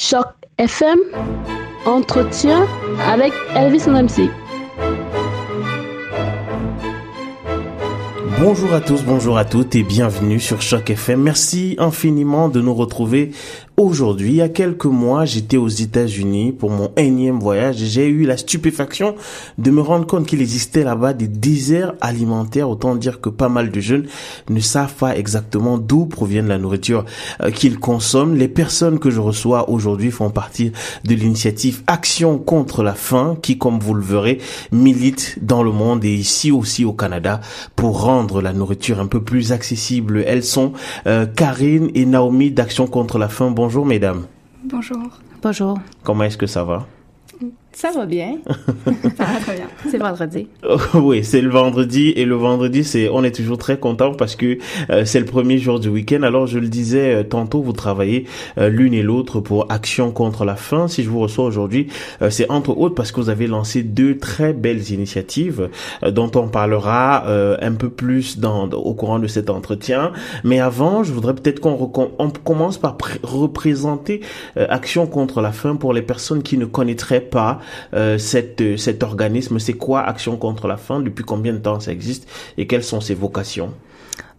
Choc FM, entretien avec Elvis MC. Bonjour à tous, bonjour à toutes et bienvenue sur Choc FM. Merci infiniment de nous retrouver aujourd'hui. Il y a quelques mois, j'étais aux États-Unis pour mon énième voyage et j'ai eu la stupéfaction de me rendre compte qu'il existait là-bas des déserts alimentaires. Autant dire que pas mal de jeunes ne savent pas exactement d'où provient la nourriture euh, qu'ils consomment. Les personnes que je reçois aujourd'hui font partie de l'initiative Action contre la faim qui, comme vous le verrez, milite dans le monde et ici aussi au Canada pour rendre la nourriture un peu plus accessible. Elles sont euh, Karine et Naomi d'Action contre la faim. Bonjour mesdames. Bonjour. Bonjour. Comment est-ce que ça va? Ça va bien. ça va très bien. C'est vendredi. oui, c'est le vendredi et le vendredi, c'est on est toujours très content parce que euh, c'est le premier jour du week-end. Alors je le disais euh, tantôt, vous travaillez euh, l'une et l'autre pour Action contre la faim. Si je vous reçois aujourd'hui, c'est entre autres parce que vous avez lancé deux très belles initiatives dont on parlera un peu plus dans, au courant de cet entretien. Mais avant, je voudrais peut-être qu'on on commence par représenter Action contre la faim pour les personnes qui ne connaîtraient pas euh, cette, cet organisme C'est quoi Action contre la faim? Depuis combien de temps ça existe? Et quelles sont ses vocations?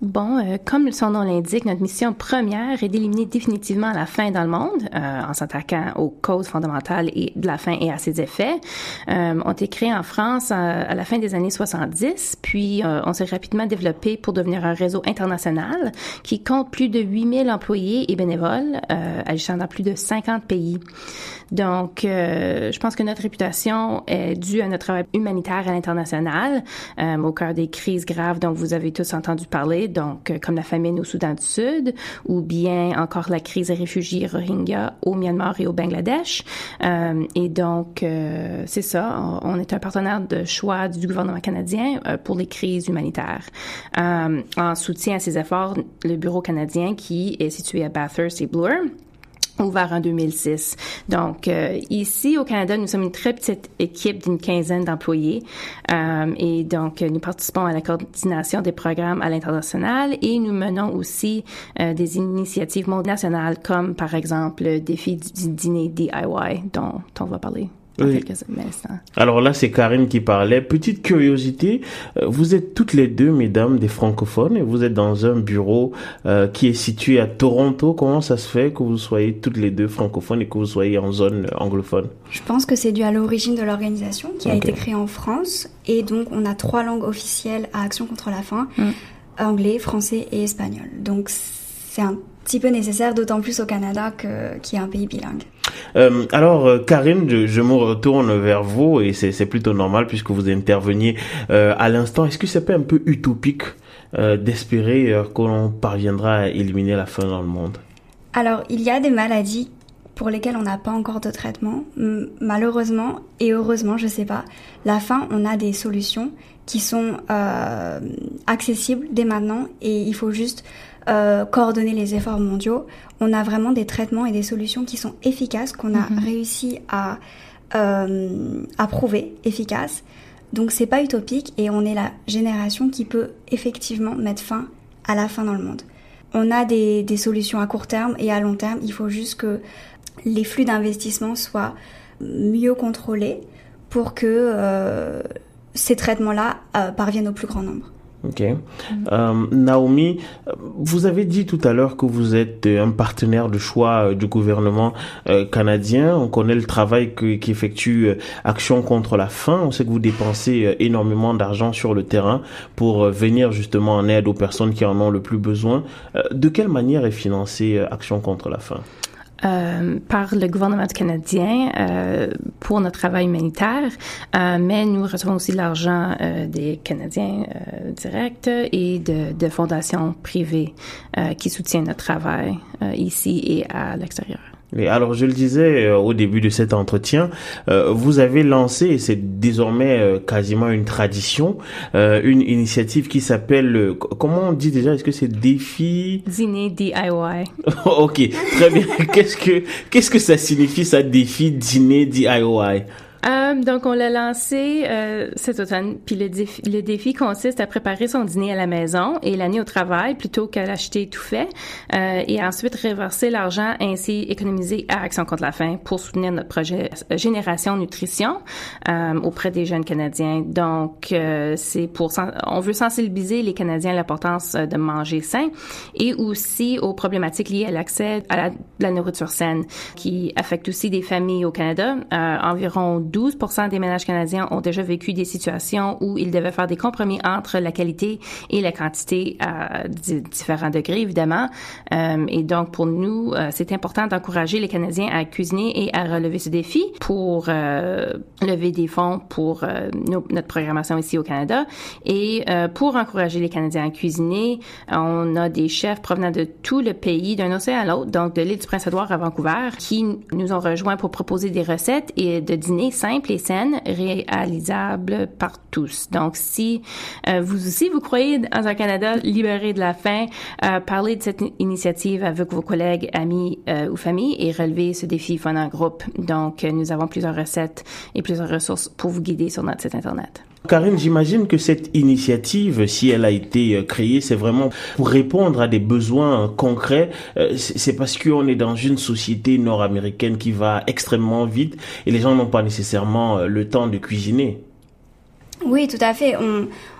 Bon, euh, comme son nom l'indique, notre mission première est d'éliminer définitivement la faim dans le monde euh, en s'attaquant aux causes fondamentales et de la faim et à ses effets. Euh, on été créé en France à, la fin des années 70, puis euh, on s'est rapidement développé pour devenir un réseau international qui compte plus de 8000 employés et bénévoles agissant dans plus de 50 pays. Donc, je pense que notre réputation est due à notre travail humanitaire à l'international, au cœur des crises graves dont vous avez tous entendu parler donc euh, comme la famine au Soudan du Sud, ou bien encore la crise des réfugiés Rohingya au Myanmar et au Bangladesh. Euh, et donc, euh, c'est ça, on, est un partenaire de choix du gouvernement canadien pour les crises humanitaires. en soutien à ces efforts, le Bureau canadien qui est situé à Bathurst et Bloor ouvert en 2006. Donc euh, ici au Canada, nous sommes une très petite équipe d'une quinzaine d'employés euh, et donc nous participons à la coordination des programmes à l'international et nous menons aussi euh, des initiatives nationales comme par exemple le défi du dîner DIY dont on va parler. Alors là, c'est Karine qui parlait. Petite curiosité, euh, vous êtes toutes les deux, mesdames, des francophones, et vous êtes dans un bureau euh, qui est situé à Toronto. Comment ça se fait que vous soyez toutes les deux francophones et que vous soyez en zone anglophone? Je pense que c'est dû à l'origine de l'organisation qui a été créée en France, et donc on a trois langues officielles à Action contre la faim, mm. anglais, français et espagnol. Donc c'est un petit peu nécessaire, d'autant plus au Canada qui est un pays bilingue. Euh, alors, euh, Karine, je, je, me retourne vers vous et c'est plutôt normal puisque vous interveniez euh, à l'instant. Est-ce que c'est pas un peu utopique euh, d'espérer qu'on parviendra à éliminer la faim dans le monde? Alors, il y a des maladies pour lesquelles on n'a pas encore de traitement. Malheureusement et heureusement, je sais pas, la faim, on a des solutions qui sont accessibles dès maintenant et il faut juste euh, coordonner les efforts mondiaux, on a vraiment des traitements et des solutions qui sont efficaces, qu'on a mhm. réussi à, euh, à prouver efficaces. Donc c'est pas utopique et on est la génération qui peut effectivement mettre fin à la faim dans le monde. On a des, des solutions à court terme et à long terme. Il faut juste que les flux d'investissement soient mieux contrôlés pour que euh, ces traitements-là euh, parviennent au plus grand nombre. Ok. Euh, Naomi, vous avez dit tout à l'heure que vous êtes un partenaire de choix euh, du gouvernement euh, canadien. On connaît le travail qu'effectue euh, Action contre la faim. On sait que vous dépensez énormément d'argent sur le terrain pour venir justement en aide aux personnes qui en ont le plus besoin. de quelle manière est financée Action contre la faim? Euh, par le gouvernement canadien euh, pour notre travail humanitaire, euh, mais nous recevons aussi l'argent euh, des Canadiens euh, directs et de, de fondations privées qui soutiennent notre travail ici et à l'extérieur. Et alors, je le disais euh, au début de cet entretien, euh, vous avez lancé, et c'est désormais euh, quasiment une tradition, une initiative qui s'appelle, comment on dit déjà, est-ce que c'est défi? Dîner DIY. ok, très bien. qu'est-ce que qu'est-ce que ça signifie ça défi dîner DIY Euh, donc, on l'a lancé euh, cet automne. Puis le défi, le défi consiste à préparer son dîner à la maison et l'année au travail plutôt qu'à l'acheter tout fait. Euh, et ensuite, reverser l'argent ainsi économisé à Action contre la faim pour soutenir notre projet Génération Nutrition euh, auprès des jeunes Canadiens. Donc, euh, c'est pour... On veut sensibiliser les Canadiens à l'importance de manger sain et aussi aux problématiques liées à l'accès à la, la, nourriture saine qui affecte aussi des familles au Canada. environ 12% des ménages canadiens ont déjà vécu des situations où ils devaient faire des compromis entre la qualité et la quantité à différents degrés, évidemment. Euh, et donc, pour nous, euh, c'est important d'encourager les Canadiens à cuisiner et à relever ce défi pour euh, lever des fonds pour euh, notre programmation ici au Canada. Et euh, pour encourager les Canadiens à cuisiner, on a des chefs provenant de tout le pays, d'un océan à l'autre, donc de l'île du Prince-Édouard à Vancouver, qui nous ont rejoints pour proposer des recettes et de dîners simples et saines, réalisables par tous. Donc, si euh, vous aussi, vous croyez dans un Canada libéré de la faim, euh, parlez de cette initiative avec vos collègues, amis euh, ou familles et relevez ce défi en groupe. Donc, nous avons plusieurs recettes et plusieurs ressources pour vous guider sur notre site Internet. Karine, j'imagine que cette initiative, si elle a été créée, c'est vraiment pour répondre à des besoins concrets. C'est parce qu'on est dans une société nord-américaine qui va extrêmement vite et les gens n'ont pas nécessairement le temps de cuisiner. Oui, tout à fait.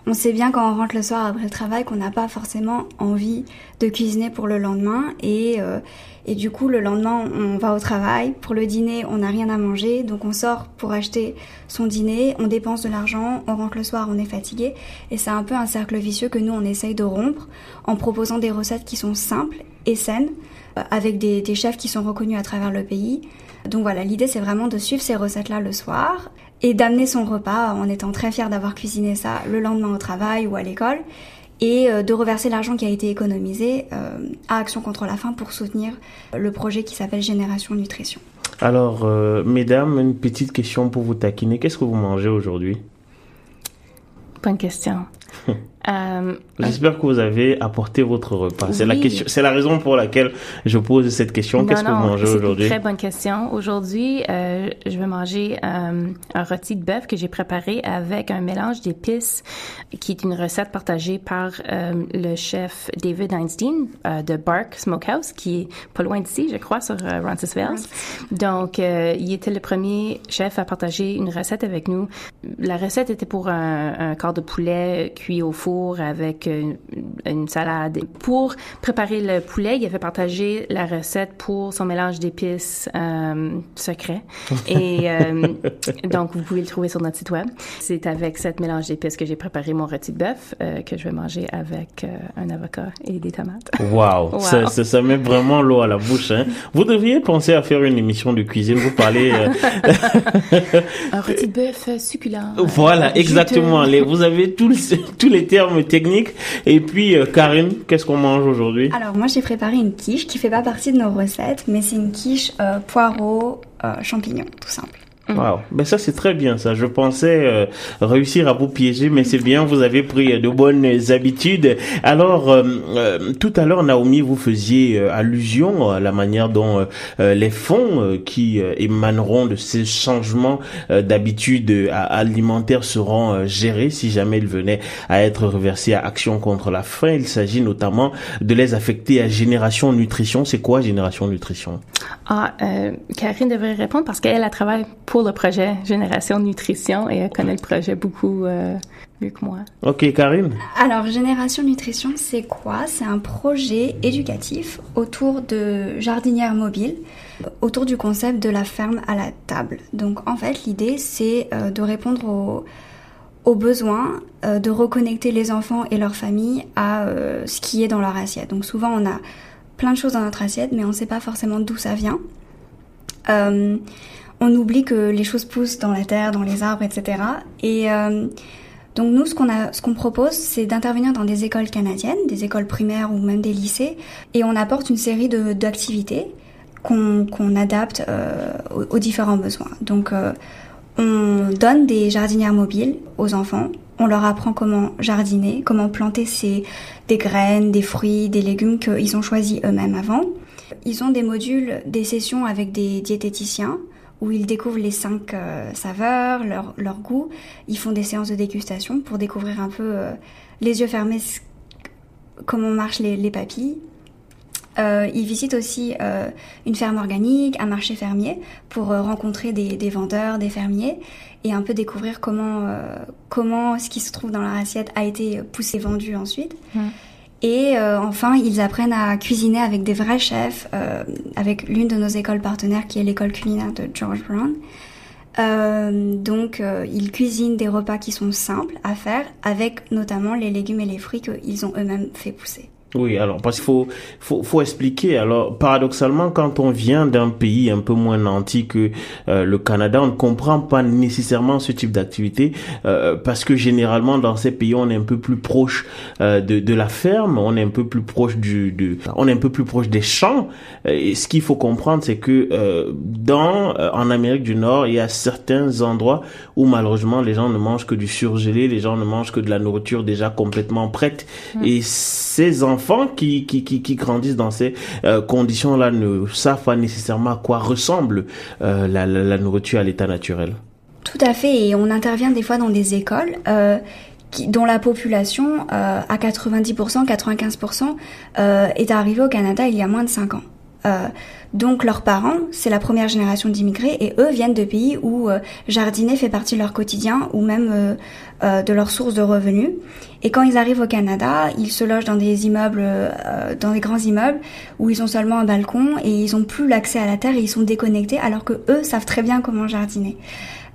On sait bien quand on rentre le soir après le travail qu'on n'a pas forcément envie de cuisiner pour le lendemain et, euh, et du coup le lendemain on va au travail. Pour le dîner on n'a rien à manger. Donc on sort pour acheter son dîner, on dépense de l'argent, on rentre le soir, on est fatigué. Et c'est un peu un cercle vicieux que nous on essaye de rompre en proposant des recettes qui sont simples et saines euh, avec des, des chefs qui sont reconnus à travers le pays. Donc voilà, l'idée c'est vraiment de suivre ces recettes-là le soir et d'amener son repas en étant très fier d'avoir cuisiné ça le lendemain au travail ou à l'école et euh, de reverser l'argent qui a été économisé euh, à Action contre la faim pour soutenir le projet qui s'appelle Génération Nutrition. Alors, euh, mesdames, une petite question pour vous taquiner. Qu'est-ce que vous mangez aujourd'hui? Bonne question. Euh, J'espère que vous avez apporté votre repas. C'est la question, c'est la raison pour laquelle je pose cette question. Qu'est-ce que vous mangez aujourd'hui? Très bonne question. Aujourd'hui, euh, je vais manger euh, un rôti de bœuf que j'ai préparé avec un mélange d'épices, qui est une recette partagée par euh, le chef David Einstein euh, de Bark Smokehouse, qui est pas loin d'ici, je crois, sur Roncesvalles. Donc, il était le premier chef à partager une recette avec nous. La recette était pour un, un corps de poulet cuit au four avec une, salade. Pour préparer le poulet, il avait partagé la recette pour son mélange d'épices euh, secret. Et euh, donc, vous pouvez le trouver sur notre site web. C'est avec cette mélange d'épices que j'ai préparé mon rôti de bœuf euh, que je vais manger avec euh, un avocat et des tomates. Wow, wow. Ça, ça, ça, met vraiment l'eau à la bouche. Hein. Vous devriez penser à faire une émission de cuisine. Vous parlez... Un rôti de bœuf succulent. Voilà, exactement. Les, vous avez tous, tous les termes techniques. Et puis, euh, Karine, qu'est-ce qu'on mange aujourd'hui? Alors, moi, j'ai préparé une quiche qui fait pas partie de nos recettes, mais c'est une quiche euh, poireau, euh, champignons, tout simple. Wow, ben ça c'est très bien ça. Je pensais euh, réussir à vous piéger, mais c'est bien, vous avez pris de bonnes habitudes. Alors, euh, euh, tout à l'heure, Naomi, vous faisiez allusion à la manière dont les fonds qui émaneront de ces changements d'habitudes alimentaires seront gérés si jamais ils venaient à être reversés à Action contre la faim. Il s'agit notamment de les affecter à Génération Nutrition. C'est quoi Génération Nutrition? Ah, Karine devrait répondre parce qu'elle a travaillé pour le projet Génération Nutrition et elle connaît le projet beaucoup euh, mieux que moi. Ok, Karine? Alors, Génération Nutrition, c'est quoi? C'est un projet éducatif autour de jardinières mobiles, autour du concept de la ferme à la table. Donc, en fait, l'idée, c'est euh, de répondre aux aux besoins euh, de reconnecter les enfants et leurs familles à euh, ce qui est dans leur assiette. Donc souvent on a plein de choses dans notre assiette, mais on ne sait pas forcément d'où ça vient. Euh, on oublie que les choses poussent dans la terre, dans les arbres, etc. Et euh, donc nous, ce qu'on a, ce qu'on propose, c'est d'intervenir dans des écoles canadiennes, des écoles primaires ou même des lycées, et on apporte une série de d'activités qu'on qu'on adapte euh, aux, aux, différents besoins. Donc euh, on donne des jardinières mobiles aux enfants. On leur apprend comment jardiner, comment planter ces, des graines, des fruits, des légumes qu'ils ont choisis eux-mêmes avant. Ils ont des modules, des sessions avec des diététiciens où ils découvrent les cinq saveurs, leur, leur goût. Ils font des séances de dégustation pour découvrir un peu les yeux fermés comment marchent les, les papilles. Euh, ils visitent aussi euh, une ferme organique, un marché fermier, pour euh, rencontrer des, vendeurs, des fermiers, et un peu découvrir comment, euh, comment ce qui se trouve dans leur assiette a été poussé, vendu ensuite. Et euh, enfin, ils apprennent à cuisiner avec des vrais chefs, avec l'une de nos écoles partenaires qui est l'école culinaire de George Brown. donc, ils cuisinent des repas qui sont simples à faire, avec notamment les légumes et les fruits qu'ils ont eux-mêmes fait pousser. Oui, alors parce qu'il faut, faut faut expliquer. Alors paradoxalement, quand on vient d'un pays un peu moins nanti que euh, le Canada, on ne comprend pas nécessairement ce type d'activité euh, parce que généralement dans ces pays, on est un peu plus proche euh, de, de la ferme, on est un peu plus proche du, de, on est un peu plus proche des champs. Et ce qu'il faut comprendre, c'est que dans en Amérique du Nord, il y a certains endroits où malheureusement les gens ne mangent que du surgelé, les gens ne mangent que de la nourriture déjà complètement prête. Mmh. Et ces enfants enfants qui, qui, qui, grandissent dans ces euh, conditions-là ne savent pas nécessairement à quoi ressemble euh, la, la, nourriture à l'état naturel. Tout à fait, et on intervient des fois dans des écoles euh, dont la population, à 90%, 95%, euh, est arrivée au Canada il y a moins de 5 ans. Euh, donc leurs parents, c'est la première génération d'immigrés et eux viennent de pays où euh, jardiner fait partie de leur quotidien ou même euh, euh de leur source de revenus. Et quand ils arrivent au Canada, ils se logent dans des immeubles, euh, dans des grands immeubles où ils ont seulement un balcon et ils ont plus l'accès à la terre et ils sont déconnectés alors que eux savent très bien comment jardiner.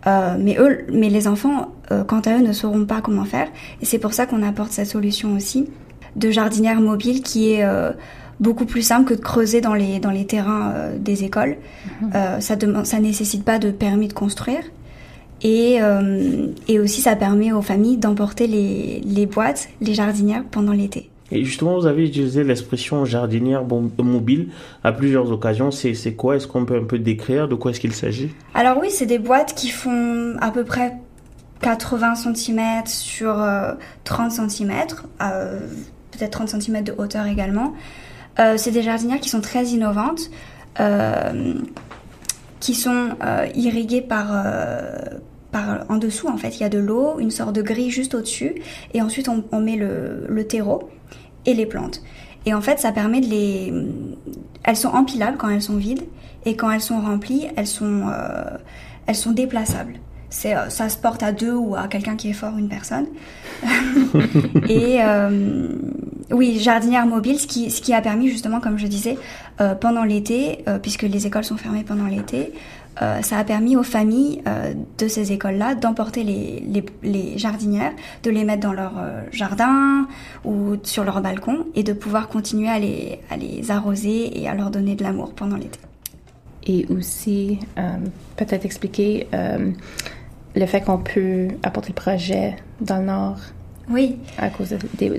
mais eux, mais les enfants, quant à eux, ne sauront pas comment faire. Et c'est pour ça qu'on apporte cette solution aussi de jardinière mobile qui est beaucoup plus simple que de creuser dans les, dans les terrains euh, des écoles. Mmh. Euh, ça ne ça nécessite pas de permis de construire. Et, euh, et aussi, ça permet aux familles d'emporter les, les boîtes, les jardinières pendant l'été. Et justement, vous avez utilisé l'expression jardinière mobile à plusieurs occasions. C'est quoi? Est-ce qu'on peut un peu décrire de quoi est-ce qu'il s'agit? Alors oui, c'est des boîtes qui font à peu près 80 cm sur euh, 30 cm, euh, peut-être 30 cm de hauteur également. Euh, c'est des jardinières qui sont très innovantes, euh, qui sont euh, irriguées par, par en dessous. En fait, il y a de l'eau, une sorte de grille juste au-dessus, et ensuite on, on met le, le, terreau et les plantes. Et en fait, ça permet de les. Elles sont empilables quand elles sont vides, et quand elles sont remplies, elles sont euh, elles sont déplaçables c'est euh, ça se porte à deux ou à quelqu'un qui est fort, une personne. et euh, oui, jardinière mobile, ce qui, ce qui a permis justement, comme je disais, euh, pendant l'été, euh, puisque les écoles sont fermées pendant l'été, euh, ça a permis aux familles euh, de ces écoles-là d'emporter les, les, les, jardinières, de les mettre dans leur jardin ou sur leur balcon et de pouvoir continuer à les, à les arroser et à leur donner de l'amour pendant l'été. Et aussi, peut-être expliquer le fait qu'on peut apporter le projet dans le Nord. Oui. À cause des,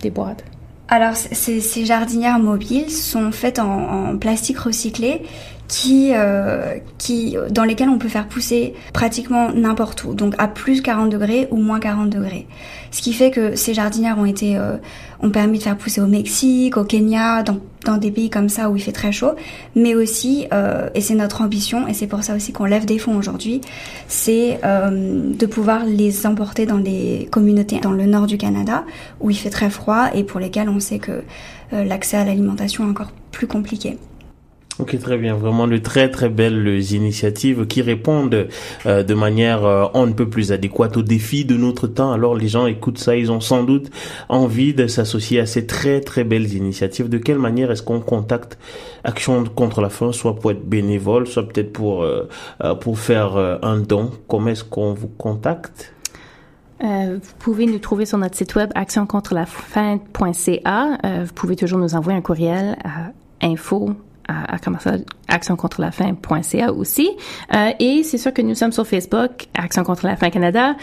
des boîtes. Alors, ces, ces, jardinières mobiles sont faites en, en plastique recyclé qui, euh, qui, dans lesquelles on peut faire pousser pratiquement n'importe où, donc à plus 40 degrés ou moins 40 degrés. Ce qui fait que ces jardinières ont été, euh, ont permis de faire pousser au Mexique, au Kenya, dans, dans des pays comme ça où il fait très chaud, mais aussi, euh, et c'est notre ambition, et c'est pour ça aussi qu'on lève des fonds aujourd'hui, c'est euh, de pouvoir les emporter dans des communautés dans le nord du Canada où il fait très froid et pour lesquelles on sait que euh, l'accès à l'alimentation est encore plus compliqué. Ok, très bien. Vraiment de très très belles initiatives qui répondent euh, de manière euh, on ne peut plus adéquate aux défis de notre temps. Alors les gens écoutent ça, ils ont sans doute envie de s'associer à ces très très belles initiatives. De quelle manière est-ce qu'on contacte Action contre la faim, soit pour être bénévole, soit peut-être pour euh, pour faire un don? Comment est-ce qu'on vous contacte? Euh, vous pouvez nous trouver sur notre site web actioncontrelafaim.ca. Euh, vous pouvez toujours nous envoyer un courriel à info à, à Action contre la faim.ca aussi. Euh, et c'est sûr que nous sommes sur Facebook, Action contre la faim Canada,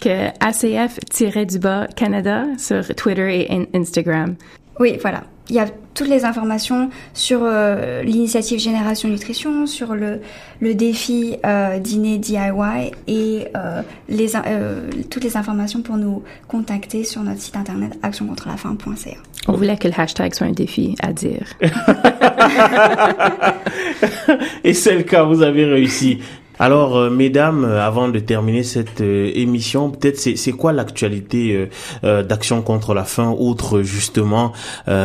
que ACF-du-bas Canada sur Twitter et Instagram. Oui, voilà. Il y a toutes les informations sur euh, l'initiative Génération Nutrition, sur le, le défi euh, dîner DIY et euh, les, euh, toutes les informations pour nous contacter sur notre site internet actioncontrelafaim.ca. On voulait que le hashtag soit un défi à dire. et c'est le cas, vous avez réussi. Alors, euh, mesdames, euh, avant de terminer cette euh, émission, peut-être c'est quoi l'actualité d'Action contre la faim, outre justement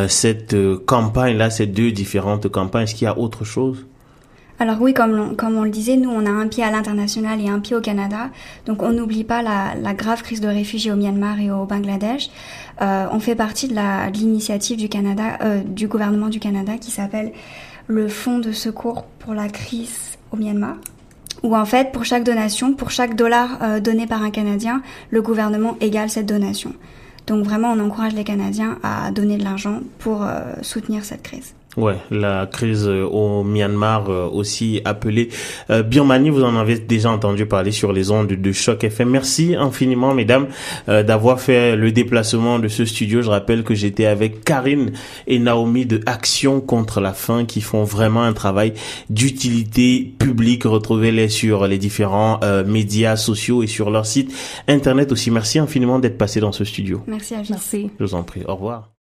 cette campagne-là, ces deux différentes campagnes? Est-ce qu'il y a autre chose? Alors oui, comme on, le disait, nous, on a un pied à l'international et un pied au Canada. Donc on n'oublie pas la, la, grave crise de réfugiés au Myanmar et au Bangladesh. On fait partie de l'initiative du Canada, du gouvernement du Canada qui s'appelle le Fonds de secours pour la crise au Myanmar où en fait, pour chaque donation, pour chaque dollar euh, donné par un Canadien, le gouvernement égale cette donation. Donc vraiment, on encourage les Canadiens à donner de l'argent pour euh, soutenir cette crise. Ouais, la crise euh, au Myanmar euh, aussi appelée euh, Birmanie, vous en avez déjà entendu parler sur les ondes de Choc FM. Merci infiniment mesdames d'avoir fait le déplacement de ce studio. Je rappelle que j'étais avec Karine et Naomi de Action contre la faim qui font vraiment un travail d'utilité publique. Retrouvez-les sur les différents médias sociaux et sur leur site internet aussi. Merci infiniment d'être passé dans ce studio. Merci à Merci. Je vous en prie. Au revoir.